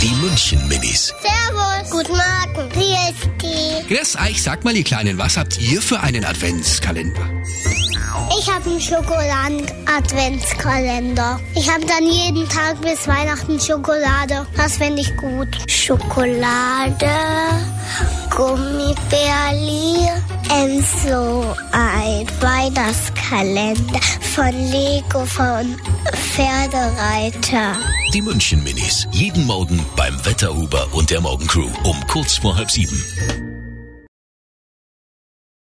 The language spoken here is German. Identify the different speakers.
Speaker 1: Die München Minis.
Speaker 2: Servus. Guten Morgen. Wie ist die?
Speaker 3: Grüß euch, sag mal, ihr Kleinen, was habt ihr für einen Adventskalender?
Speaker 2: Ich habe einen Schokoladen-Adventskalender. Ich habe dann jeden Tag bis Weihnachten Schokolade. Das finde ich gut. Schokolade, Gummibärli, Enzo ein Weihnachtskalender von Lego von Pferdereiter.
Speaker 1: Die München Minis. Jeden Morgen beim Wetterhuber und der Morgencrew um kurz vor halb sieben.